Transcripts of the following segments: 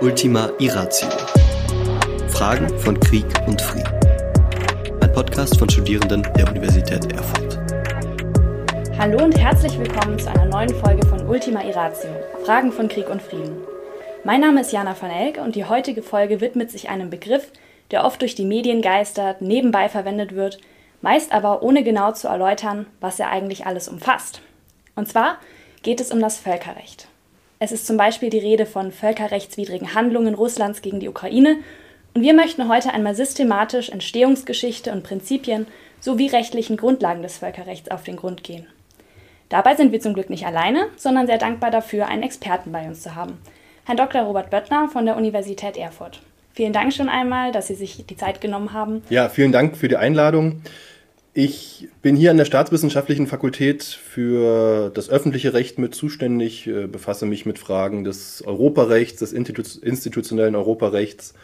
Ultima Irratio. Fragen von Krieg und Frieden. Ein Podcast von Studierenden der Universität Erfurt. Hallo und herzlich willkommen zu einer neuen Folge von Ultima Irratio. Fragen von Krieg und Frieden. Mein Name ist Jana van Elke und die heutige Folge widmet sich einem Begriff, der oft durch die Medien geistert, nebenbei verwendet wird, meist aber ohne genau zu erläutern, was er eigentlich alles umfasst. Und zwar geht es um das Völkerrecht. Es ist zum Beispiel die Rede von völkerrechtswidrigen Handlungen Russlands gegen die Ukraine und wir möchten heute einmal systematisch Entstehungsgeschichte und Prinzipien sowie rechtlichen Grundlagen des Völkerrechts auf den Grund gehen. Dabei sind wir zum Glück nicht alleine, sondern sehr dankbar dafür, einen Experten bei uns zu haben, Herrn Dr. Robert Böttner von der Universität Erfurt. Vielen Dank schon einmal, dass Sie sich die Zeit genommen haben. Ja, vielen Dank für die Einladung. Ich bin hier an der Staatswissenschaftlichen Fakultät für das öffentliche Recht mit zuständig, äh, befasse mich mit Fragen des Europarechts, des institutionellen Europarechts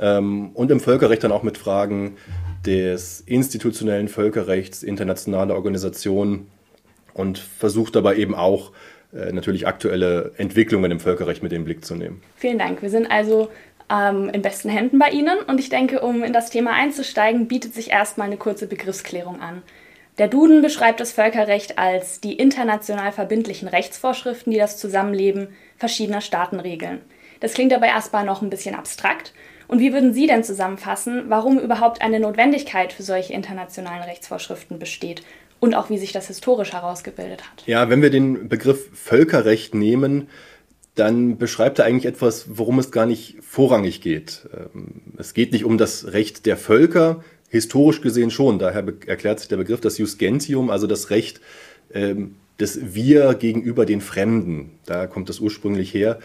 ähm, und im Völkerrecht dann auch mit Fragen des institutionellen Völkerrechts, internationaler Organisationen und versuche dabei eben auch äh, natürlich aktuelle Entwicklungen im Völkerrecht mit in den Blick zu nehmen. Vielen Dank. Wir sind also ähm, in besten Händen bei Ihnen. Und ich denke, um in das Thema einzusteigen, bietet sich erstmal eine kurze Begriffsklärung an. Der Duden beschreibt das Völkerrecht als die international verbindlichen Rechtsvorschriften, die das Zusammenleben verschiedener Staaten regeln. Das klingt aber erstmal noch ein bisschen abstrakt. Und wie würden Sie denn zusammenfassen, warum überhaupt eine Notwendigkeit für solche internationalen Rechtsvorschriften besteht und auch wie sich das historisch herausgebildet hat? Ja, wenn wir den Begriff Völkerrecht nehmen, dann beschreibt er eigentlich etwas, worum es gar nicht vorrangig geht. Ähm, es geht nicht um das Recht der Völker, historisch gesehen schon. Daher erklärt sich der Begriff das Jus Gentium, also das Recht ähm, des Wir gegenüber den Fremden. Da kommt das ursprünglich her.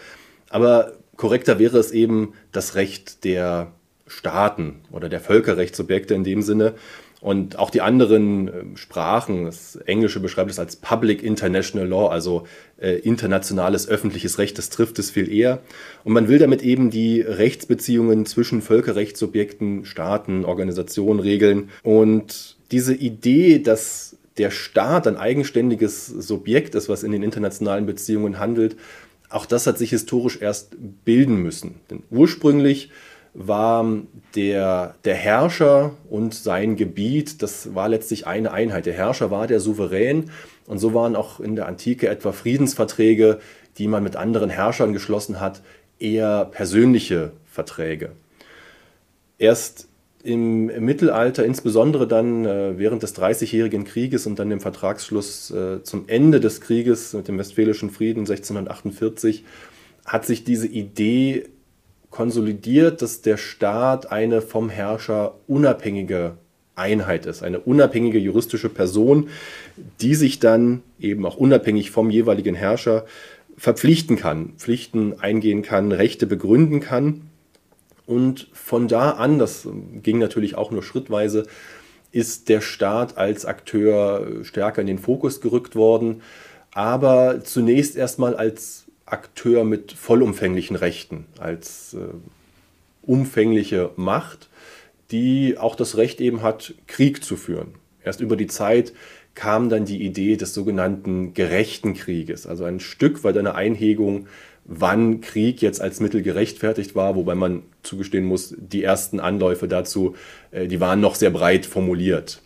Aber korrekter wäre es eben das Recht der Staaten oder der Völkerrechtsobjekte in dem Sinne. Und auch die anderen äh, Sprachen, das Englische beschreibt es als Public International Law, also äh, internationales öffentliches Recht, das trifft es viel eher. Und man will damit eben die Rechtsbeziehungen zwischen Völkerrechtssubjekten, Staaten, Organisationen regeln. Und diese Idee, dass der Staat ein eigenständiges Subjekt ist, was in den internationalen Beziehungen handelt, auch das hat sich historisch erst bilden müssen. Denn ursprünglich war der, der Herrscher und sein Gebiet, das war letztlich eine Einheit. Der Herrscher war der Souverän und so waren auch in der Antike etwa Friedensverträge, die man mit anderen Herrschern geschlossen hat, eher persönliche Verträge. Erst im, Mittelalter, insbesondere dann äh, während des Dreißigjährigen Krieges und dann dem Vertragsschluss äh, zum Ende des Krieges mit dem Westfälischen Frieden 1648, hat sich diese Idee konsolidiert, dass der Staat eine vom Herrscher unabhängige Einheit ist, eine unabhängige juristische Person, die sich dann eben auch unabhängig vom jeweiligen Herrscher verpflichten kann, Pflichten eingehen kann, Rechte begründen kann. Und von da an, das ging natürlich auch nur schrittweise, ist der Staat als Akteur stärker in den Fokus gerückt worden, aber zunächst erstmal als Akteur mit vollumfänglichen Rechten, als äh, umfängliche Macht, die auch das Recht eben hat, Krieg zu führen. Erst über die Zeit kam dann die Idee des sogenannten gerechten Krieges, also ein Stück weit eine Einhegung, wann Krieg jetzt als Mittel gerechtfertigt war, wobei man zugestehen muss, die ersten Anläufe dazu, äh, die waren noch sehr breit formuliert.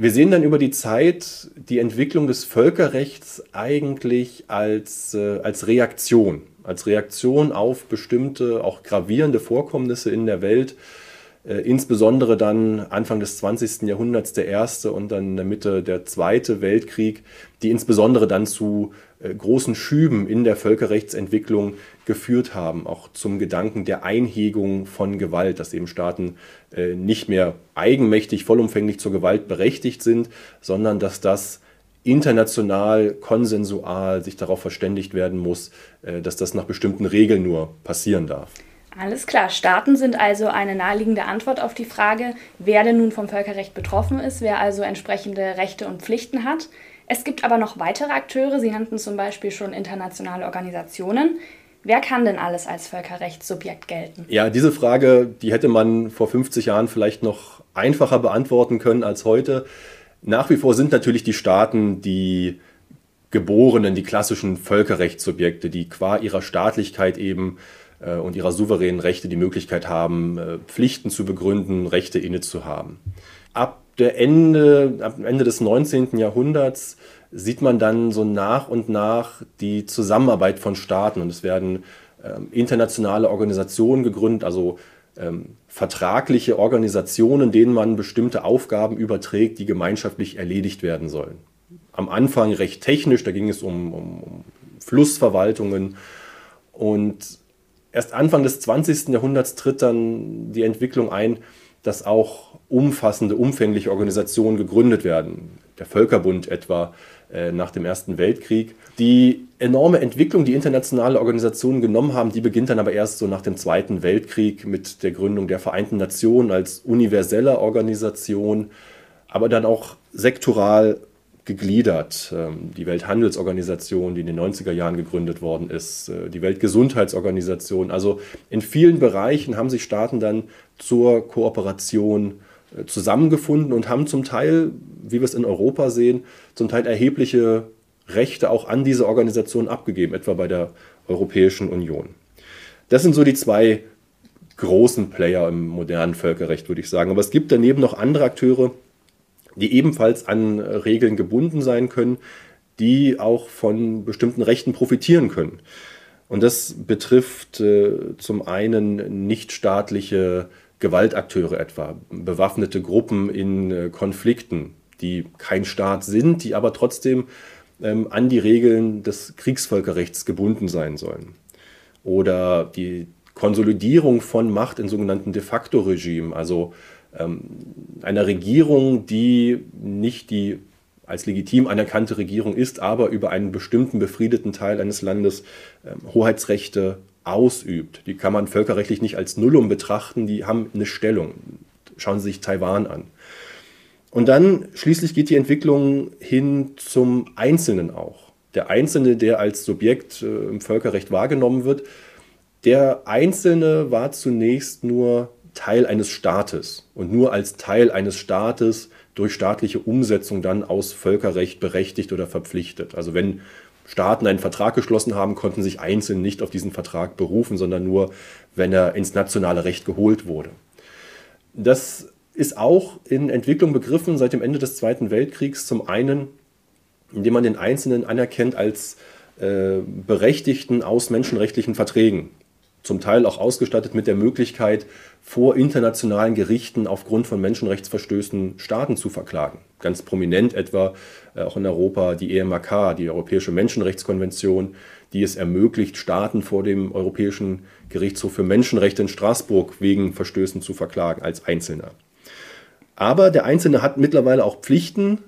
Wir sehen dann über die Zeit die Entwicklung des Völkerrechts eigentlich als, äh, als Reaktion, als Reaktion auf bestimmte, auch gravierende Vorkommnisse in der Welt, äh, insbesondere dann Anfang des 20. Jahrhunderts der Erste und dann in der Mitte der Zweite Weltkrieg, die insbesondere dann zu äh, großen Schüben in der Völkerrechtsentwicklung geführt haben, auch zum Gedanken der Einhegung von Gewalt, dass eben Staaten äh, nicht mehr eigenmächtig, vollumfänglich zur Gewalt berechtigt sind, sondern dass das international, konsensual sich darauf verständigt werden muss, äh, dass das nach bestimmten Regeln nur passieren darf. Alles klar, Staaten sind also eine naheliegende Antwort auf die Frage, wer denn nun vom Völkerrecht betroffen ist, wer also entsprechende Rechte und Pflichten hat. Es gibt aber noch weitere Akteure, Sie nannten zum Beispiel schon internationale Organisationen. Wer kann denn alles als Völkerrechtssubjekt gelten? Ja, diese Frage, die hätte man vor 50 Jahren vielleicht noch einfacher beantworten können als heute. Nach wie vor sind natürlich die Staaten die Geborenen, die klassischen Völkerrechtssubjekte, die qua ihrer Staatlichkeit eben äh, und ihrer souveränen Rechte die Möglichkeit haben, äh, Pflichten zu begründen, Rechte inne zu haben. Ab, der Ende, ab Ende des 19. Jahrhunderts sieht man dann so nach und nach die Zusammenarbeit von Staaten und es werden ähm, internationale Organisationen gegründet, also ähm, vertragliche Organisationen, denen man bestimmte Aufgaben überträgt, die gemeinschaftlich erledigt werden sollen. Am Anfang recht technisch, da ging es um, um, um Flussverwaltungen und erst Anfang des 20. Jahrhunderts tritt dann die Entwicklung ein, dass auch umfassende, umfängliche Organisationen gegründet werden. Der Völkerbund etwa äh, nach dem Ersten Weltkrieg. Die enorme Entwicklung, die internationale Organisationen genommen haben, die beginnt dann aber erst so nach dem Zweiten Weltkrieg mit der Gründung der Vereinten Nationen als universelle Organisation, aber dann auch sektoral gegliedert. Ähm, die Welthandelsorganisation, die in den 90er Jahren gegründet worden ist, äh, die Weltgesundheitsorganisation. Also in vielen Bereichen haben sich Staaten dann zur Kooperation zusammengefunden und haben zum Teil, wie wir es in Europa sehen, zum Teil erhebliche Rechte auch an diese Organisation abgegeben, etwa bei der Europäischen Union. Das sind so die zwei großen Player im modernen Völkerrecht, würde ich sagen. Aber es gibt daneben noch andere Akteure, die ebenfalls an Regeln gebunden sein können, die auch von bestimmten Rechten profitieren können. Und das betrifft äh, zum einen nichtstaatliche Gewaltakteure etwa, bewaffnete Gruppen in äh, Konflikten, die kein Staat sind, die aber trotzdem ähm, an die Regeln des Kriegsvölkerrechts gebunden sein sollen. Oder die Konsolidierung von Macht in sogenannten de facto Regimen, also ähm, einer Regierung, die nicht die als legitim anerkannte Regierung ist, aber über einen bestimmten befriedeten Teil eines Landes ähm, Hoheitsrechte ausübt. Die kann man völkerrechtlich nicht als Nullum betrachten, die haben eine Stellung. Schauen Sie sich Taiwan an. Und dann schließlich geht die Entwicklung hin zum Einzelnen auch. Der Einzelne, der als Subjekt äh, im Völkerrecht wahrgenommen wird, der Einzelne war zunächst nur Teil eines Staates und nur als Teil eines Staates durch staatliche Umsetzung dann aus Völkerrecht berechtigt oder verpflichtet. Also wenn Staaten einen Vertrag geschlossen haben, konnten sich Einzelne nicht auf diesen Vertrag berufen, sondern nur, wenn er ins nationale Recht geholt wurde. Das ist auch in Entwicklung begriffen seit dem Ende des Zweiten Weltkriegs. Zum einen, indem man den Einzelnen anerkennt als äh, Berechtigten aus menschenrechtlichen Verträgen zum Teil auch ausgestattet mit der Möglichkeit, vor internationalen Gerichten aufgrund von Menschenrechtsverstößen Staaten zu verklagen. Ganz prominent etwa äh, auch in Europa die EMAK, die Europäische Menschenrechtskonvention, die es ermöglicht, Staaten vor dem Europäischen Gerichtshof für Menschenrechte in Straßburg wegen Verstößen zu verklagen als Einzelner. Aber der Einzelne hat mittlerweile auch Pflichten,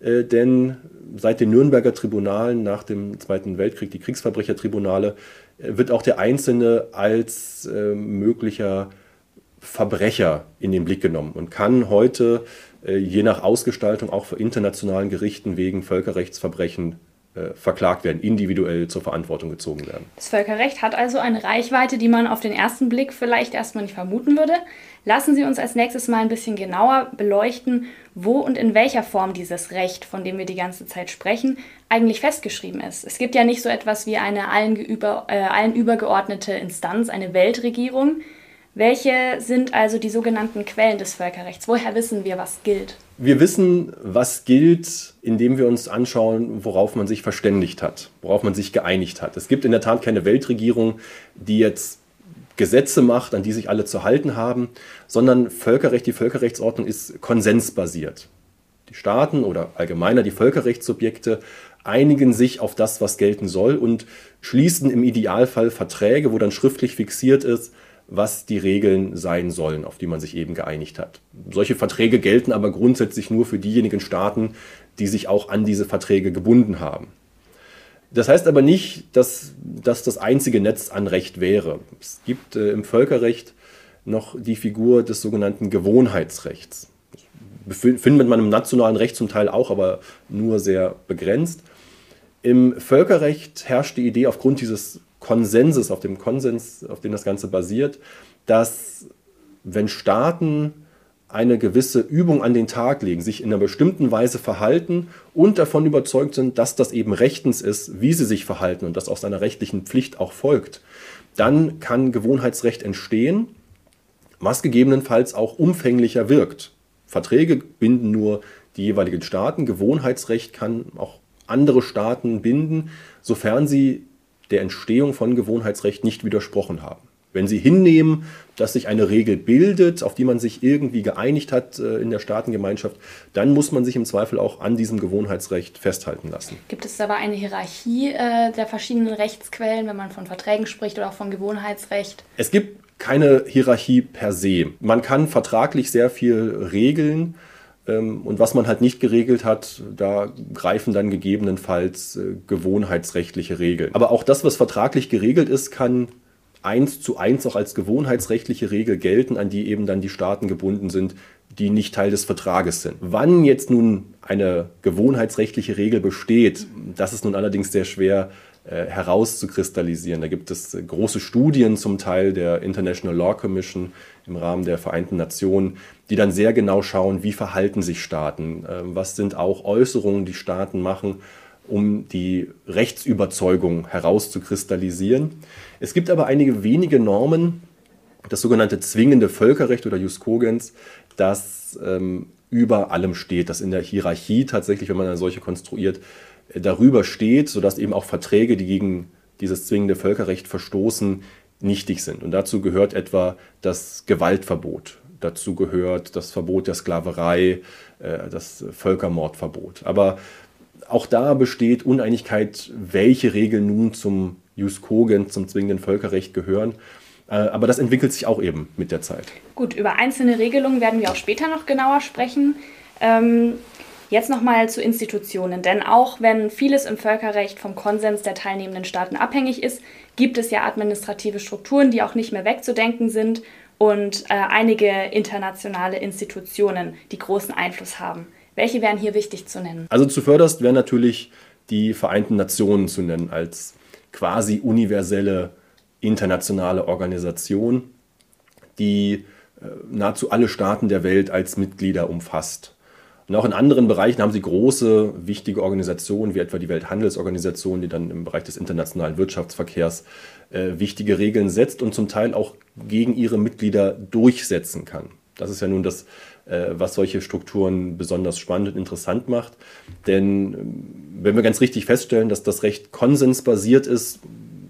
äh, denn seit den Nürnberger Tribunalen nach dem Zweiten Weltkrieg, die Kriegsverbrechertribunale, wird auch der Einzelne als äh, möglicher Verbrecher in den Blick genommen und kann heute äh, je nach Ausgestaltung auch vor internationalen Gerichten wegen Völkerrechtsverbrechen verklagt werden, individuell zur Verantwortung gezogen werden. Das Völkerrecht hat also eine Reichweite, die man auf den ersten Blick vielleicht erstmal nicht vermuten würde. Lassen Sie uns als nächstes mal ein bisschen genauer beleuchten, wo und in welcher Form dieses Recht, von dem wir die ganze Zeit sprechen, eigentlich festgeschrieben ist. Es gibt ja nicht so etwas wie eine allen, über, äh, allen übergeordnete Instanz, eine Weltregierung. Welche sind also die sogenannten Quellen des Völkerrechts? Woher wissen wir, was gilt? Wir wissen, was gilt, indem wir uns anschauen, worauf man sich verständigt hat, worauf man sich geeinigt hat. Es gibt in der Tat keine Weltregierung, die jetzt Gesetze macht, an die sich alle zu halten haben, sondern Völkerrecht, die Völkerrechtsordnung ist konsensbasiert. Die Staaten oder allgemeiner die Völkerrechtssubjekte einigen sich auf das, was gelten soll und schließen im Idealfall Verträge, wo dann schriftlich fixiert ist, was die Regeln sein sollen, auf die man sich eben geeinigt hat. Solche Verträge gelten aber grundsätzlich nur für diejenigen Staaten, die sich auch an diese Verträge gebunden haben. Das heißt aber nicht, dass das das einzige Netz an Recht wäre. Es gibt äh, im Völkerrecht noch die Figur des sogenannten Gewohnheitsrechts. Das findet man im nationalen Recht zum Teil auch, aber nur sehr begrenzt. Im Völkerrecht herrscht die Idee aufgrund dieses Konsenses, auf dem Konsens, auf dem das Ganze basiert, dass wenn Staaten eine gewisse Übung an den Tag legen, sich in einer bestimmten Weise verhalten und davon überzeugt sind, dass das eben rechtens ist, wie sie sich verhalten und das aus seiner rechtlichen Pflicht auch folgt, dann kann Gewohnheitsrecht entstehen, was gegebenenfalls auch umfänglicher wirkt. Verträge binden nur die jeweiligen Staaten, Gewohnheitsrecht kann auch andere Staaten binden, sofern sie der Entstehung von Gewohnheitsrecht nicht widersprochen haben. Wenn Sie hinnehmen, dass sich eine Regel bildet, auf die man sich irgendwie geeinigt hat äh, in der Staatengemeinschaft, dann muss man sich im Zweifel auch an diesem Gewohnheitsrecht festhalten lassen. Gibt es dabei eine Hierarchie äh, der verschiedenen Rechtsquellen, wenn man von Verträgen spricht oder auch von Gewohnheitsrecht? Es gibt keine Hierarchie per se. Man kann vertraglich sehr viel regeln. Ähm, und was man halt nicht geregelt hat, da greifen dann gegebenenfalls äh, gewohnheitsrechtliche Regeln. Aber auch das, was vertraglich geregelt ist, kann eins zu eins auch als gewohnheitsrechtliche Regel gelten, an die eben dann die Staaten gebunden sind, die nicht Teil des Vertrages sind. Wann jetzt nun eine gewohnheitsrechtliche Regel besteht, das ist nun allerdings sehr schwer äh, herauszukristallisieren. Da gibt es äh, große Studien zum Teil der International Law Commission im Rahmen der Vereinten Nationen, die dann sehr genau schauen, wie verhalten sich Staaten, äh, was sind auch Äußerungen, die Staaten machen um die Rechtsüberzeugung herauszukristallisieren. Es gibt aber einige wenige Normen, das sogenannte zwingende Völkerrecht oder Jus Cogens, das ähm, über allem steht, das in der Hierarchie tatsächlich, wenn man eine solche konstruiert, äh, darüber steht, sodass eben auch Verträge, die gegen dieses zwingende Völkerrecht verstoßen, nichtig sind. Und dazu gehört etwa das Gewaltverbot. Dazu gehört das Verbot der Sklaverei, äh, das Völkermordverbot. Aber auch da besteht Uneinigkeit, welche Regeln nun zum Jus Cogens, zum zwingenden Völkerrecht gehören. Äh, aber das entwickelt sich auch eben mit der Zeit. Gut, über einzelne Regelungen werden wir auch später noch genauer sprechen. Ähm, jetzt nochmal zu Institutionen, denn auch wenn vieles im Völkerrecht vom Konsens der teilnehmenden Staaten abhängig ist, gibt es ja administrative Strukturen, die auch nicht mehr wegzudenken sind und äh, einige internationale Institutionen, die großen Einfluss haben. Welche wären hier wichtig zu nennen? Also zuvörderst wären natürlich die Vereinten Nationen zu nennen als quasi universelle internationale Organisation, die äh, nahezu alle Staaten der Welt als Mitglieder umfasst. Und auch in anderen Bereichen haben sie große, wichtige Organisationen, wie etwa die Welthandelsorganisation, die dann im Bereich des internationalen Wirtschaftsverkehrs äh, wichtige Regeln setzt und zum Teil auch gegen ihre Mitglieder durchsetzen kann. Das ist ja nun das äh, was solche Strukturen besonders spannend und interessant macht. Denn ähm, wenn wir ganz richtig feststellen, dass das Recht konsensbasiert ist,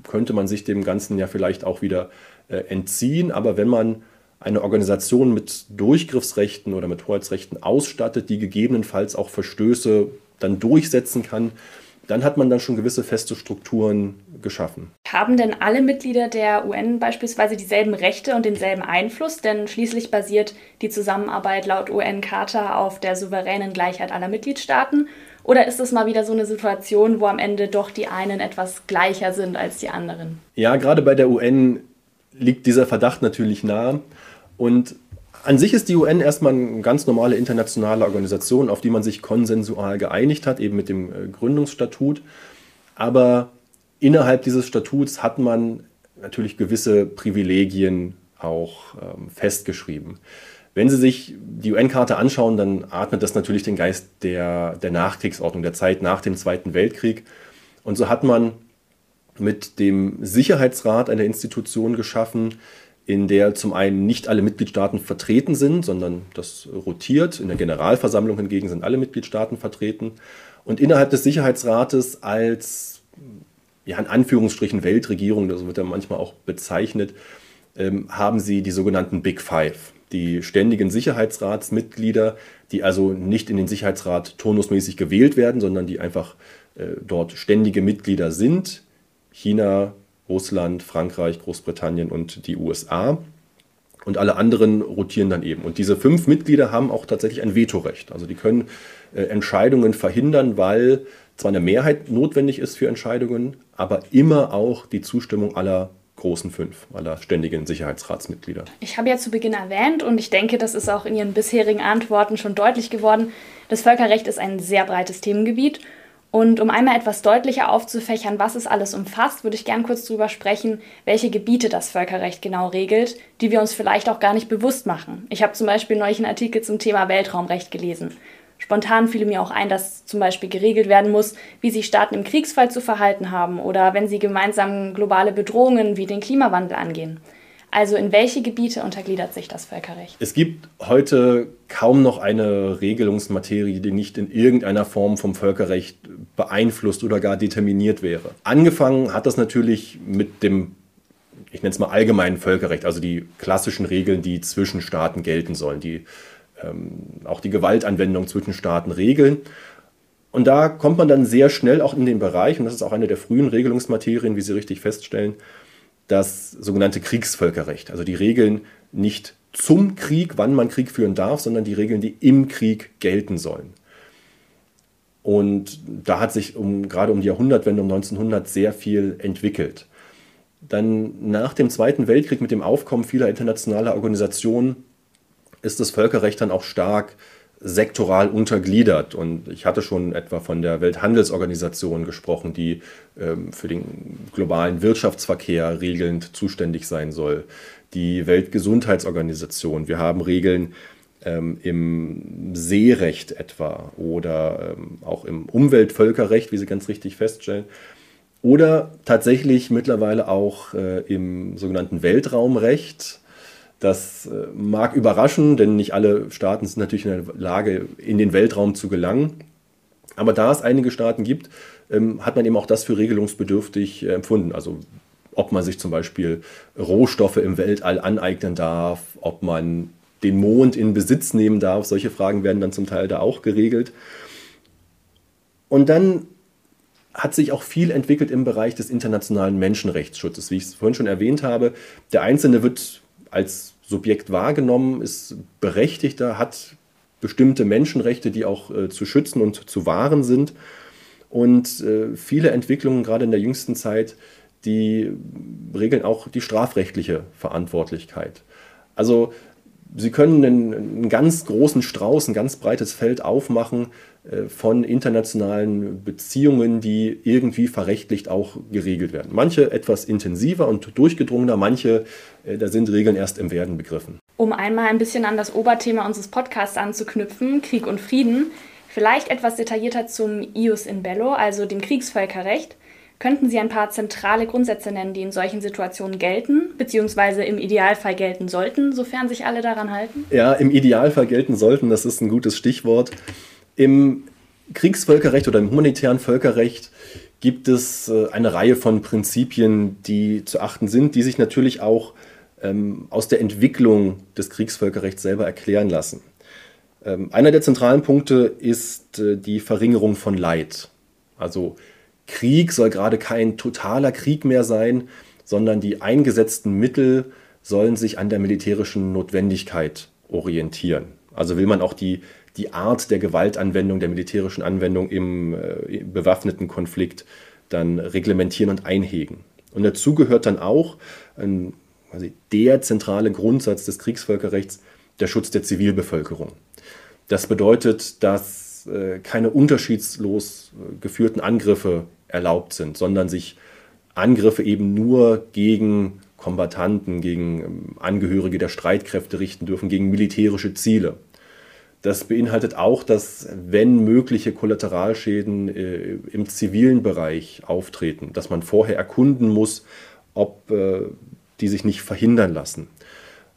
könnte man sich dem Ganzen ja vielleicht auch wieder äh, entziehen. Aber wenn man eine Organisation mit Durchgriffsrechten oder mit Hoheitsrechten ausstattet, die gegebenenfalls auch Verstöße dann durchsetzen kann, dann hat man dann schon gewisse feste Strukturen geschaffen. Haben denn alle Mitglieder der UN beispielsweise dieselben Rechte und denselben Einfluss? Denn schließlich basiert die Zusammenarbeit laut UN-Charta auf der souveränen Gleichheit aller Mitgliedstaaten. Oder ist es mal wieder so eine Situation, wo am Ende doch die einen etwas gleicher sind als die anderen? Ja, gerade bei der UN liegt dieser Verdacht natürlich nahe. Und an sich ist die UN erstmal eine ganz normale internationale Organisation, auf die man sich konsensual geeinigt hat, eben mit dem äh, Gründungsstatut. Aber innerhalb dieses Statuts hat man natürlich gewisse Privilegien auch ähm, festgeschrieben. Wenn Sie sich die UN-Karte anschauen, dann atmet das natürlich den Geist der, der Nachkriegsordnung, der Zeit nach dem Zweiten Weltkrieg. Und so hat man mit dem Sicherheitsrat eine Institution geschaffen, in der zum einen nicht alle Mitgliedstaaten vertreten sind, sondern das rotiert. In der Generalversammlung hingegen sind alle Mitgliedstaaten vertreten. Und innerhalb des Sicherheitsrates als, ja, in Anführungsstrichen Weltregierung, das wird ja manchmal auch bezeichnet, ähm, haben sie die sogenannten Big Five, die ständigen Sicherheitsratsmitglieder, die also nicht in den Sicherheitsrat turnusmäßig gewählt werden, sondern die einfach äh, dort ständige Mitglieder sind. China, Russland, Frankreich, Großbritannien und die USA. Und alle anderen rotieren dann eben. Und diese fünf Mitglieder haben auch tatsächlich ein Vetorecht. Also die können äh, Entscheidungen verhindern, weil zwar eine Mehrheit notwendig ist für Entscheidungen, aber immer auch die Zustimmung aller großen fünf, aller ständigen Sicherheitsratsmitglieder. Ich habe ja zu Beginn erwähnt und ich denke, das ist auch in Ihren bisherigen Antworten schon deutlich geworden, das Völkerrecht ist ein sehr breites Themengebiet und um einmal etwas deutlicher aufzufächern, was es alles umfasst, würde ich gern kurz darüber sprechen, welche Gebiete das Völkerrecht genau regelt, die wir uns vielleicht auch gar nicht bewusst machen. Ich habe zum Beispiel neulich einen Artikel zum Thema Weltraumrecht gelesen. Spontan fiel mir auch ein, dass zum Beispiel geregelt werden muss, wie sich Staaten im Kriegsfall zu verhalten haben oder wenn sie gemeinsam globale Bedrohungen wie den Klimawandel angehen. Also in welche Gebiete untergliedert sich das Völkerrecht? Es gibt heute kaum noch eine Regelungsmaterie, die nicht in irgendeiner Form vom Völkerrecht beeinflusst oder gar determiniert wäre. Angefangen hat das natürlich mit dem, ich nenne es mal allgemeinen Völkerrecht, also die klassischen Regeln, die zwischen Staaten gelten sollen, die ähm, auch die Gewaltanwendung zwischen Staaten regeln. Und da kommt man dann sehr schnell auch in den Bereich, und das ist auch eine der frühen Regelungsmaterien, wie Sie richtig feststellen, das sogenannte Kriegsvölkerrecht. Also die Regeln nicht zum Krieg, wann man Krieg führen darf, sondern die Regeln, die im Krieg gelten sollen. Und da hat sich um, gerade um die Jahrhundertwende um 1900 sehr viel entwickelt. Dann nach dem Zweiten Weltkrieg mit dem Aufkommen vieler internationaler Organisationen ist das Völkerrecht dann auch stark sektoral untergliedert. Und ich hatte schon etwa von der Welthandelsorganisation gesprochen, die ähm, für den globalen Wirtschaftsverkehr regelnd zuständig sein soll. Die Weltgesundheitsorganisation. Wir haben Regeln ähm, im Seerecht etwa oder ähm, auch im Umweltvölkerrecht, wie Sie ganz richtig feststellen. Oder tatsächlich mittlerweile auch äh, im sogenannten Weltraumrecht das äh, mag überraschen, denn nicht alle Staaten sind natürlich in der Lage, in den Weltraum zu gelangen. Aber da es einige Staaten gibt, ähm, hat man eben auch das für regelungsbedürftig äh, empfunden. Also ob man sich zum Beispiel Rohstoffe im Weltall aneignen darf, ob man den Mond in Besitz nehmen darf. Solche Fragen werden dann zum Teil da auch geregelt. Und dann hat sich auch viel entwickelt im Bereich des internationalen Menschenrechtsschutzes. Wie ich es vorhin schon erwähnt habe, der Einzelne wird als Subjekt wahrgenommen, ist berechtigter, hat bestimmte Menschenrechte, die auch äh, zu schützen und zu wahren sind. Und äh, viele Entwicklungen, gerade in der jüngsten Zeit, die regeln auch die strafrechtliche Verantwortlichkeit. Also Sie können einen, einen ganz großen Strauß, ein ganz breites Feld aufmachen äh, von internationalen Beziehungen, die irgendwie verrechtlicht auch geregelt werden. Manche etwas intensiver und durchgedrungener, manche, äh, da sind Regeln erst im Werden begriffen. Um einmal ein bisschen an das Oberthema unseres Podcasts anzuknüpfen, Krieg und Frieden, vielleicht etwas detaillierter zum Ius in Bello, also dem Kriegsvölkerrecht. Könnten Sie ein paar zentrale Grundsätze nennen, die in solchen Situationen gelten, beziehungsweise im Idealfall gelten sollten, sofern sich alle daran halten? Ja, im Idealfall gelten sollten, das ist ein gutes Stichwort. Im Kriegsvölkerrecht oder im humanitären Völkerrecht gibt es äh, eine Reihe von Prinzipien, die zu achten sind, die sich natürlich auch ähm, aus der Entwicklung des Kriegsvölkerrechts selber erklären lassen. Ähm, einer der zentralen Punkte ist äh, die Verringerung von Leid. Also Krieg soll gerade kein totaler Krieg mehr sein, sondern die eingesetzten Mittel sollen sich an der militärischen Notwendigkeit orientieren. Also will man auch die, die Art der Gewaltanwendung, der militärischen Anwendung im, äh, bewaffneten Konflikt dann reglementieren und einhegen. Und dazu gehört dann auch ein, also der zentrale Grundsatz des Kriegsvölkerrechts, der Schutz der Zivilbevölkerung. Das bedeutet, dass äh, keine unterschiedslos äh, geführten Angriffe erlaubt sind, sondern sich Angriffe eben nur gegen Kombattanten, gegen ähm, Angehörige der Streitkräfte richten dürfen, gegen militärische Ziele. Das beinhaltet auch, dass wenn mögliche Kollateralschäden äh, im zivilen Bereich auftreten, dass man vorher erkunden muss, ob äh, die sich nicht verhindern lassen.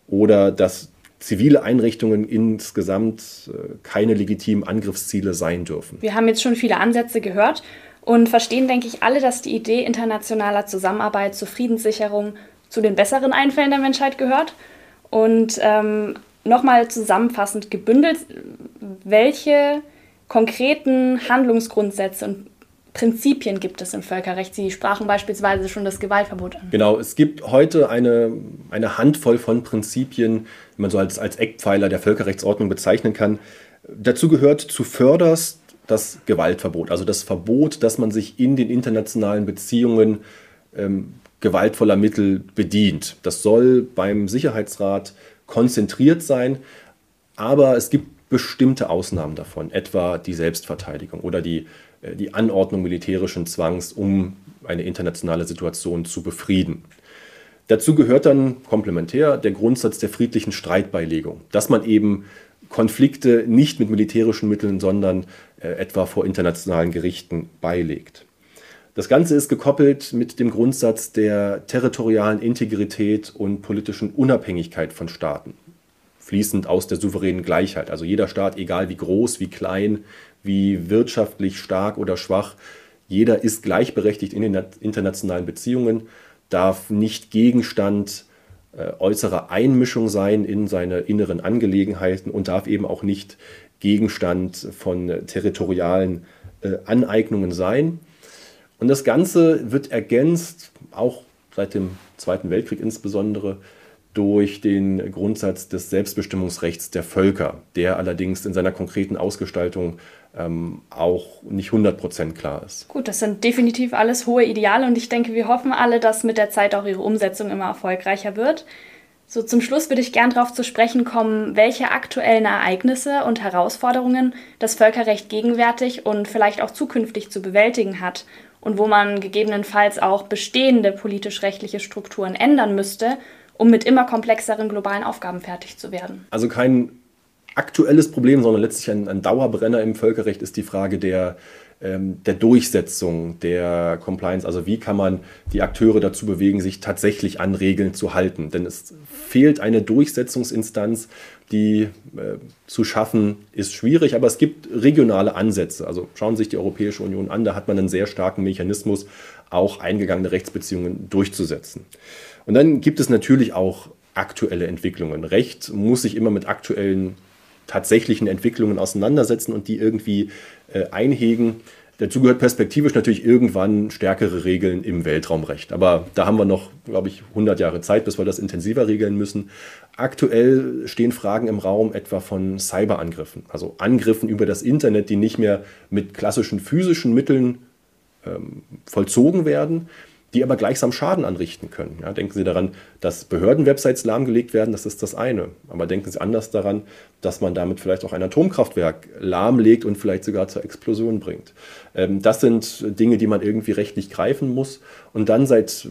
Oder dass zivile Einrichtungen insgesamt äh, keine legitimen Angriffsziele sein dürfen. Wir haben jetzt schon viele Ansätze gehört und verstehen, denke ich, alle, dass die Idee internationaler Zusammenarbeit zur Friedenssicherung zu den besseren Einfällen der Menschheit gehört. Und ähm, nochmal zusammenfassend gebündelt, welche konkreten Handlungsgrundsätze und Prinzipien gibt es im Völkerrecht? Sie sprachen beispielsweise schon das Gewaltverbot an. Genau, es gibt heute eine, eine Handvoll von Prinzipien, die man so als, als Eckpfeiler der Völkerrechtsordnung bezeichnen kann. Dazu gehört zuvörderst das Gewaltverbot, also das Verbot, dass man sich in den internationalen Beziehungen ähm, gewaltvoller Mittel bedient. Das soll beim Sicherheitsrat konzentriert sein, aber es gibt bestimmte Ausnahmen davon, etwa die Selbstverteidigung oder die, äh, die Anordnung militärischen Zwangs, um eine internationale Situation zu befrieden. Dazu gehört dann komplementär der Grundsatz der friedlichen Streitbeilegung, dass man eben Konflikte nicht mit militärischen Mitteln, sondern äh, etwa vor internationalen Gerichten beilegt. Das Ganze ist gekoppelt mit dem Grundsatz der territorialen Integrität und politischen Unabhängigkeit von Staaten, fließend aus der souveränen Gleichheit. Also jeder Staat, egal wie groß, wie klein, wie wirtschaftlich stark oder schwach, jeder ist gleichberechtigt in den internationalen Beziehungen, darf nicht Gegenstand äh, äußerer Einmischung sein in seine inneren Angelegenheiten und darf eben auch nicht Gegenstand von territorialen äh, Aneignungen sein. Und das Ganze wird ergänzt, auch seit dem Zweiten Weltkrieg insbesondere, durch den Grundsatz des Selbstbestimmungsrechts der Völker, der allerdings in seiner konkreten Ausgestaltung ähm, auch nicht 100% klar ist. Gut, das sind definitiv alles hohe Ideale und ich denke, wir hoffen alle, dass mit der Zeit auch ihre Umsetzung immer erfolgreicher wird. So zum Schluss würde ich gern darauf zu sprechen kommen, welche aktuellen Ereignisse und Herausforderungen das Völkerrecht gegenwärtig und vielleicht auch zukünftig zu bewältigen hat und wo man gegebenenfalls auch bestehende politisch-rechtliche Strukturen ändern müsste, um mit immer komplexeren globalen Aufgaben fertig zu werden. Also kein aktuelles Problem, sondern letztlich ein, ein Dauerbrenner im Völkerrecht ist die Frage der, ähm, der Durchsetzung der Compliance. Also wie kann man die Akteure dazu bewegen, sich tatsächlich an Regeln zu halten? Denn es fehlt eine Durchsetzungsinstanz, die äh, zu schaffen ist schwierig, aber es gibt regionale Ansätze. Also schauen Sie sich die Europäische Union an, da hat man einen sehr starken Mechanismus, auch eingegangene Rechtsbeziehungen durchzusetzen. Und dann gibt es natürlich auch aktuelle Entwicklungen. Recht muss sich immer mit aktuellen tatsächlichen Entwicklungen auseinandersetzen und die irgendwie äh, einhegen. Dazu gehört perspektivisch natürlich irgendwann stärkere Regeln im Weltraumrecht. Aber da haben wir noch, glaube ich, 100 Jahre Zeit, bis wir das intensiver regeln müssen. Aktuell stehen Fragen im Raum etwa von Cyberangriffen, also Angriffen über das Internet, die nicht mehr mit klassischen physischen Mitteln ähm, vollzogen werden, die aber gleichsam Schaden anrichten können. Ja, denken Sie daran, dass Behördenwebsites lahmgelegt werden, das ist das eine. Aber denken Sie anders daran, dass man damit vielleicht auch ein Atomkraftwerk lahmlegt und vielleicht sogar zur Explosion bringt. Ähm, das sind Dinge, die man irgendwie rechtlich greifen muss. Und dann seit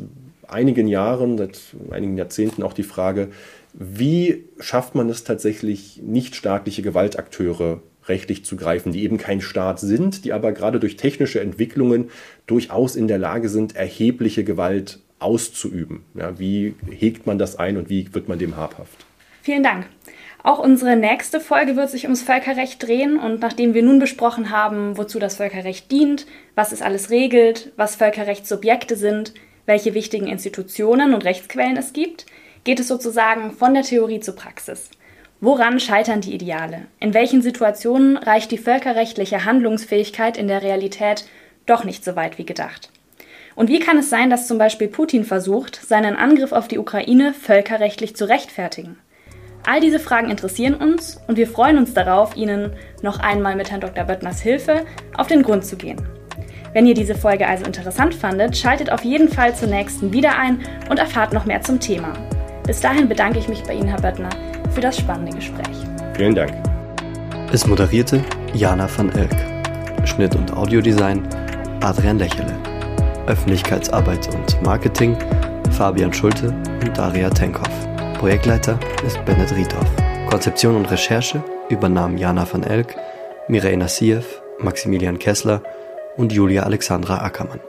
einigen Jahren, seit einigen Jahrzehnten auch die Frage, wie schafft man es tatsächlich, nichtstaatliche Gewaltakteure rechtlich zu greifen, die eben kein Staat sind, die aber gerade durch technische Entwicklungen durchaus in der Lage sind, erhebliche Gewalt auszuüben. Ja, wie hegt man das ein und wie wird man dem habhaft? Vielen Dank. Auch unsere nächste Folge wird sich ums Völkerrecht drehen und nachdem wir nun besprochen haben, wozu das Völkerrecht dient, was es alles regelt, was Völkerrechtssubjekte sind, welche wichtigen Institutionen und Rechtsquellen es gibt, geht es sozusagen von der Theorie zur Praxis. Woran scheitern die Ideale? In welchen Situationen reicht die völkerrechtliche Handlungsfähigkeit in der Realität doch nicht so weit wie gedacht? Und wie kann es sein, dass zum Beispiel Putin versucht, seinen Angriff auf die Ukraine völkerrechtlich zu rechtfertigen? All diese Fragen interessieren uns und wir freuen uns darauf, Ihnen noch einmal mit Herrn Dr. Böttners Hilfe auf den Grund zu gehen. Wenn ihr diese Folge also interessant fandet, schaltet auf jeden Fall zur nächsten wieder ein und erfahrt noch mehr zum Thema. Bis dahin bedanke ich mich bei Ihnen, Herr Böttner, für das spannende Gespräch. Vielen Dank. Es moderierte Jana van Elk. Schnitt und Audiodesign Adrian Lächele. Öffentlichkeitsarbeit und Marketing Fabian Schulte und Daria Tenkhoff. Projektleiter ist Bennett Riedhoff. Konzeption und Recherche übernahmen Jana van Elk, Mireille Nassiev, Maximilian Kessler und Julia Alexandra Ackermann.